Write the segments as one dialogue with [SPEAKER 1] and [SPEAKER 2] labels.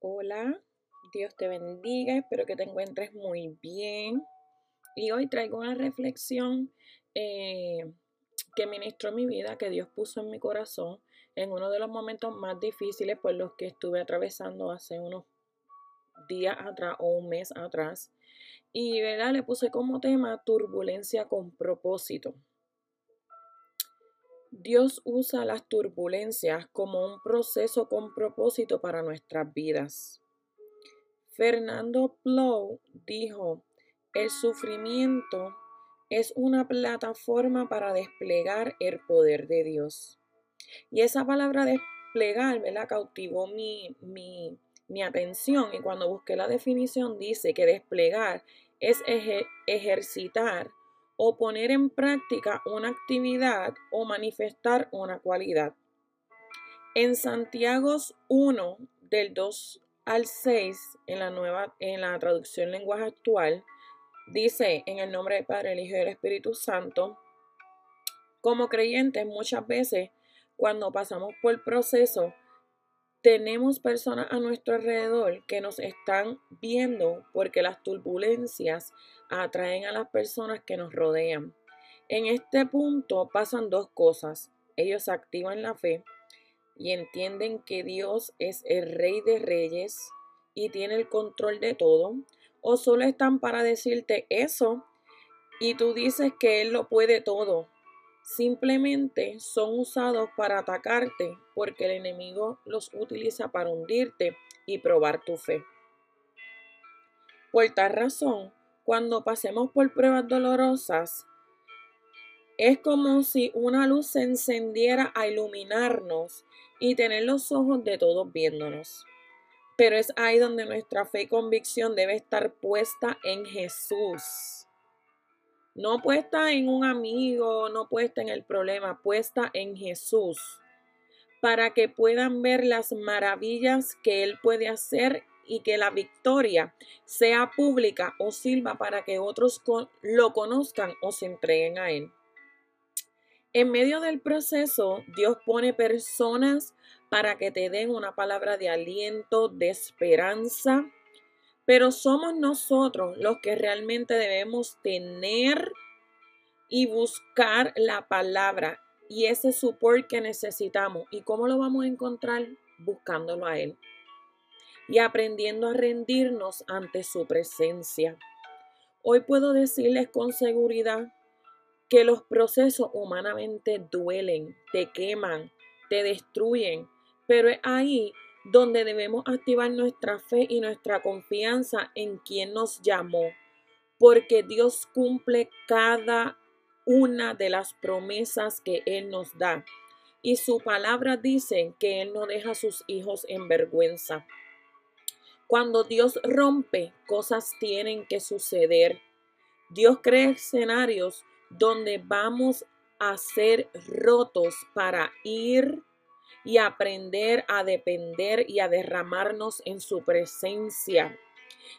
[SPEAKER 1] Hola, Dios te bendiga, espero que te encuentres muy bien. Y hoy traigo una reflexión eh, que ministró mi vida, que Dios puso en mi corazón en uno de los momentos más difíciles por los que estuve atravesando hace unos días atrás o un mes atrás. Y ¿verdad? le puse como tema turbulencia con propósito. Dios usa las turbulencias como un proceso con propósito para nuestras vidas. Fernando Plow dijo, el sufrimiento es una plataforma para desplegar el poder de Dios. Y esa palabra desplegar, ¿verdad? Cautivó mi, mi, mi atención y cuando busqué la definición dice que desplegar es ejercitar o poner en práctica una actividad o manifestar una cualidad. En Santiago 1, del 2 al 6, en la, nueva, en la traducción lenguaje actual, dice en el nombre del Padre, el Hijo y el Espíritu Santo, como creyentes muchas veces cuando pasamos por el proceso, tenemos personas a nuestro alrededor que nos están viendo porque las turbulencias atraen a las personas que nos rodean. En este punto pasan dos cosas. Ellos activan la fe y entienden que Dios es el rey de reyes y tiene el control de todo. O solo están para decirte eso y tú dices que Él lo puede todo simplemente son usados para atacarte porque el enemigo los utiliza para hundirte y probar tu fe. Por tal razón, cuando pasemos por pruebas dolorosas, es como si una luz se encendiera a iluminarnos y tener los ojos de todos viéndonos. Pero es ahí donde nuestra fe y convicción debe estar puesta en Jesús no puesta en un amigo, no puesta en el problema, puesta en Jesús, para que puedan ver las maravillas que Él puede hacer y que la victoria sea pública o sirva para que otros lo conozcan o se entreguen a Él. En medio del proceso, Dios pone personas para que te den una palabra de aliento, de esperanza, pero somos nosotros los que realmente debemos tener y buscar la palabra y ese support que necesitamos. ¿Y cómo lo vamos a encontrar? Buscándolo a Él y aprendiendo a rendirnos ante su presencia. Hoy puedo decirles con seguridad que los procesos humanamente duelen, te queman, te destruyen, pero es ahí donde debemos activar nuestra fe y nuestra confianza en quien nos llamó, porque Dios cumple cada una de las promesas que Él nos da. Y su palabra dice que Él no deja a sus hijos en vergüenza. Cuando Dios rompe, cosas tienen que suceder. Dios crea escenarios donde vamos a ser rotos para ir y aprender a depender y a derramarnos en su presencia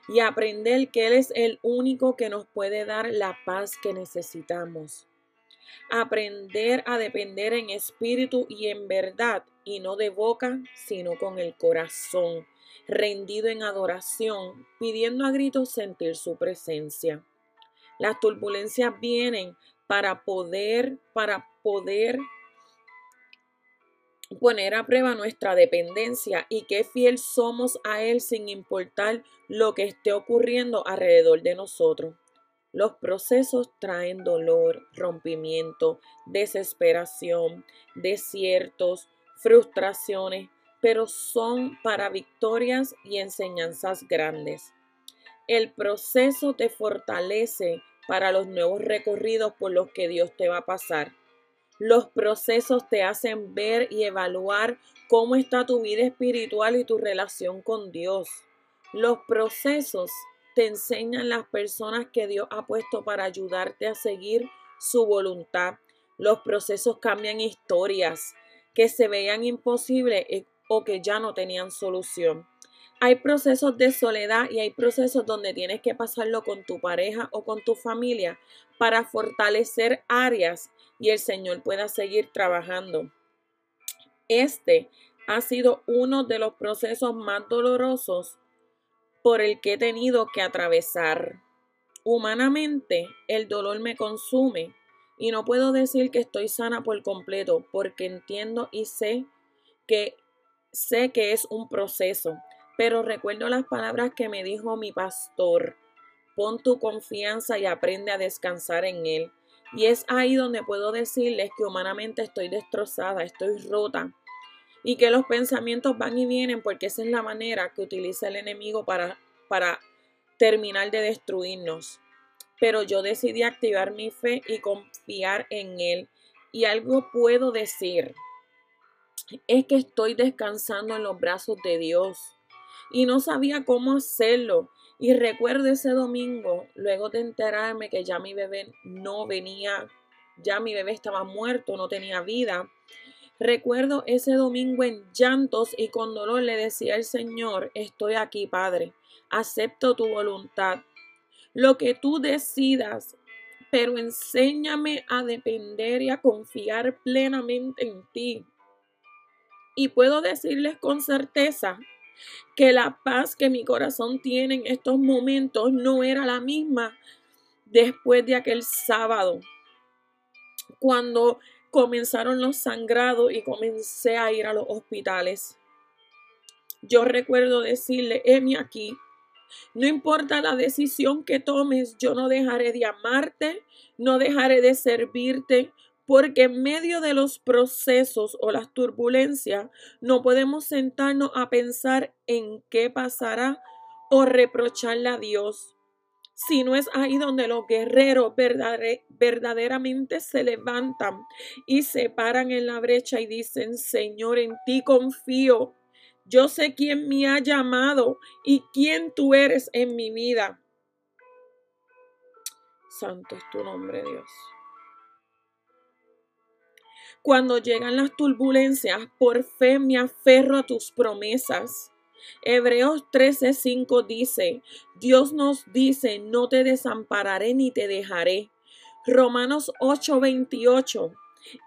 [SPEAKER 1] y aprender que Él es el único que nos puede dar la paz que necesitamos. Aprender a depender en espíritu y en verdad y no de boca, sino con el corazón, rendido en adoración, pidiendo a gritos sentir su presencia. Las turbulencias vienen para poder, para poder poner a prueba nuestra dependencia y qué fiel somos a Él sin importar lo que esté ocurriendo alrededor de nosotros. Los procesos traen dolor, rompimiento, desesperación, desiertos, frustraciones, pero son para victorias y enseñanzas grandes. El proceso te fortalece para los nuevos recorridos por los que Dios te va a pasar. Los procesos te hacen ver y evaluar cómo está tu vida espiritual y tu relación con Dios. Los procesos te enseñan las personas que Dios ha puesto para ayudarte a seguir su voluntad. Los procesos cambian historias que se veían imposibles eh, o que ya no tenían solución. Hay procesos de soledad y hay procesos donde tienes que pasarlo con tu pareja o con tu familia para fortalecer áreas y el Señor pueda seguir trabajando. Este ha sido uno de los procesos más dolorosos por el que he tenido que atravesar. Humanamente, el dolor me consume y no puedo decir que estoy sana por completo porque entiendo y sé que sé que es un proceso, pero recuerdo las palabras que me dijo mi pastor. Pon tu confianza y aprende a descansar en él. Y es ahí donde puedo decirles que humanamente estoy destrozada, estoy rota, y que los pensamientos van y vienen porque esa es la manera que utiliza el enemigo para, para terminar de destruirnos. Pero yo decidí activar mi fe y confiar en Él. Y algo puedo decir, es que estoy descansando en los brazos de Dios. Y no sabía cómo hacerlo. Y recuerdo ese domingo, luego de enterarme que ya mi bebé no venía, ya mi bebé estaba muerto, no tenía vida. Recuerdo ese domingo en llantos y con dolor le decía al Señor, estoy aquí, Padre, acepto tu voluntad, lo que tú decidas, pero enséñame a depender y a confiar plenamente en ti. Y puedo decirles con certeza que la paz que mi corazón tiene en estos momentos no era la misma después de aquel sábado, cuando comenzaron los sangrados y comencé a ir a los hospitales. Yo recuerdo decirle, Emi aquí, no importa la decisión que tomes, yo no dejaré de amarte, no dejaré de servirte, porque en medio de los procesos o las turbulencias no podemos sentarnos a pensar en qué pasará o reprocharle a Dios si no es ahí donde los guerreros verdaderamente se levantan y se paran en la brecha y dicen, Señor, en ti confío. Yo sé quién me ha llamado y quién tú eres en mi vida. Santo es tu nombre, Dios. Cuando llegan las turbulencias, por fe me aferro a tus promesas. Hebreos 13:5 dice, Dios nos dice, no te desampararé ni te dejaré. Romanos 8:28,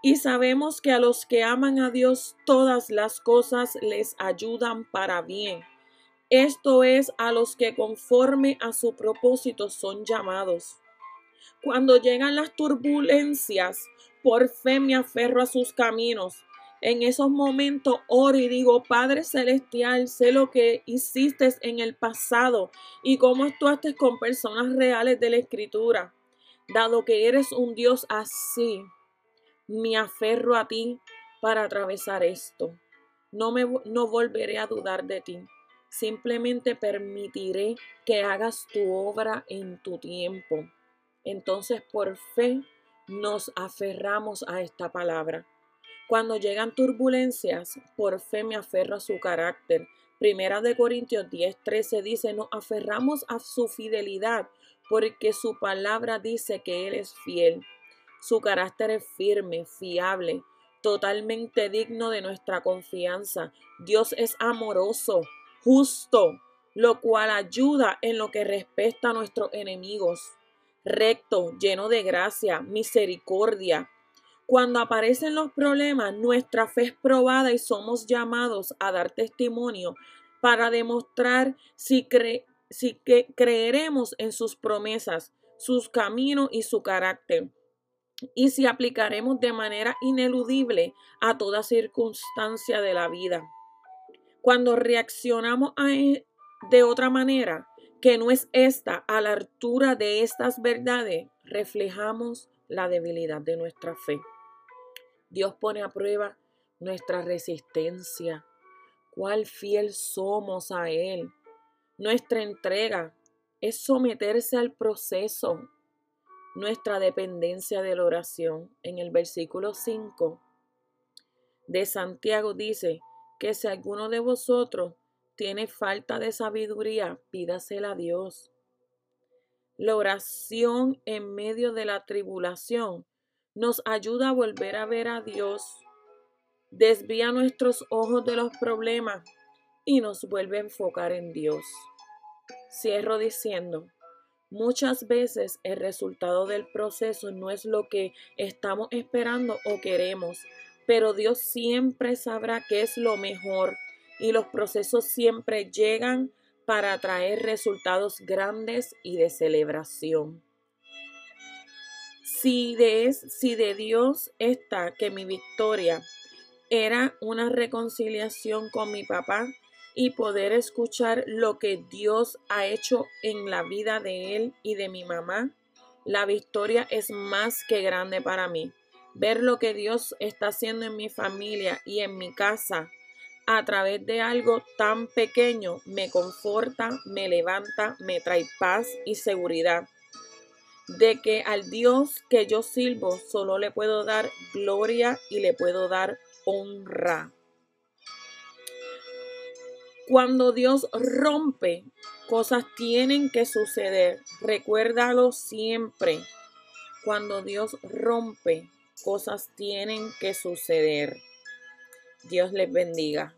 [SPEAKER 1] y sabemos que a los que aman a Dios todas las cosas les ayudan para bien. Esto es a los que conforme a su propósito son llamados. Cuando llegan las turbulencias, por fe me aferro a sus caminos en esos momentos oro y digo, Padre Celestial, sé lo que hiciste en el pasado y cómo actuaste con personas reales de la Escritura. Dado que eres un Dios así, me aferro a ti para atravesar esto. No, me, no volveré a dudar de ti. Simplemente permitiré que hagas tu obra en tu tiempo. Entonces, por fe, nos aferramos a esta palabra. Cuando llegan turbulencias, por fe me aferro a su carácter. Primera de Corintios 10:13 dice, nos aferramos a su fidelidad porque su palabra dice que Él es fiel. Su carácter es firme, fiable, totalmente digno de nuestra confianza. Dios es amoroso, justo, lo cual ayuda en lo que respecta a nuestros enemigos. Recto, lleno de gracia, misericordia, cuando aparecen los problemas, nuestra fe es probada y somos llamados a dar testimonio para demostrar si, si que creeremos en sus promesas, sus caminos y su carácter. Y si aplicaremos de manera ineludible a toda circunstancia de la vida. Cuando reaccionamos e, de otra manera, que no es esta, a la altura de estas verdades, reflejamos la debilidad de nuestra fe. Dios pone a prueba nuestra resistencia, cuál fiel somos a Él. Nuestra entrega es someterse al proceso, nuestra dependencia de la oración. En el versículo 5 de Santiago dice que si alguno de vosotros tiene falta de sabiduría, pídasela a Dios. La oración en medio de la tribulación nos ayuda a volver a ver a Dios, desvía nuestros ojos de los problemas y nos vuelve a enfocar en Dios. Cierro diciendo, muchas veces el resultado del proceso no es lo que estamos esperando o queremos. pero Dios siempre sabrá qué es lo mejor y los procesos siempre llegan para traer resultados grandes y de celebración. Si de, si de Dios está que mi victoria era una reconciliación con mi papá y poder escuchar lo que Dios ha hecho en la vida de él y de mi mamá, la victoria es más que grande para mí. Ver lo que Dios está haciendo en mi familia y en mi casa a través de algo tan pequeño me conforta, me levanta, me trae paz y seguridad de que al Dios que yo sirvo solo le puedo dar gloria y le puedo dar honra. Cuando Dios rompe, cosas tienen que suceder. Recuérdalo siempre. Cuando Dios rompe, cosas tienen que suceder. Dios les bendiga.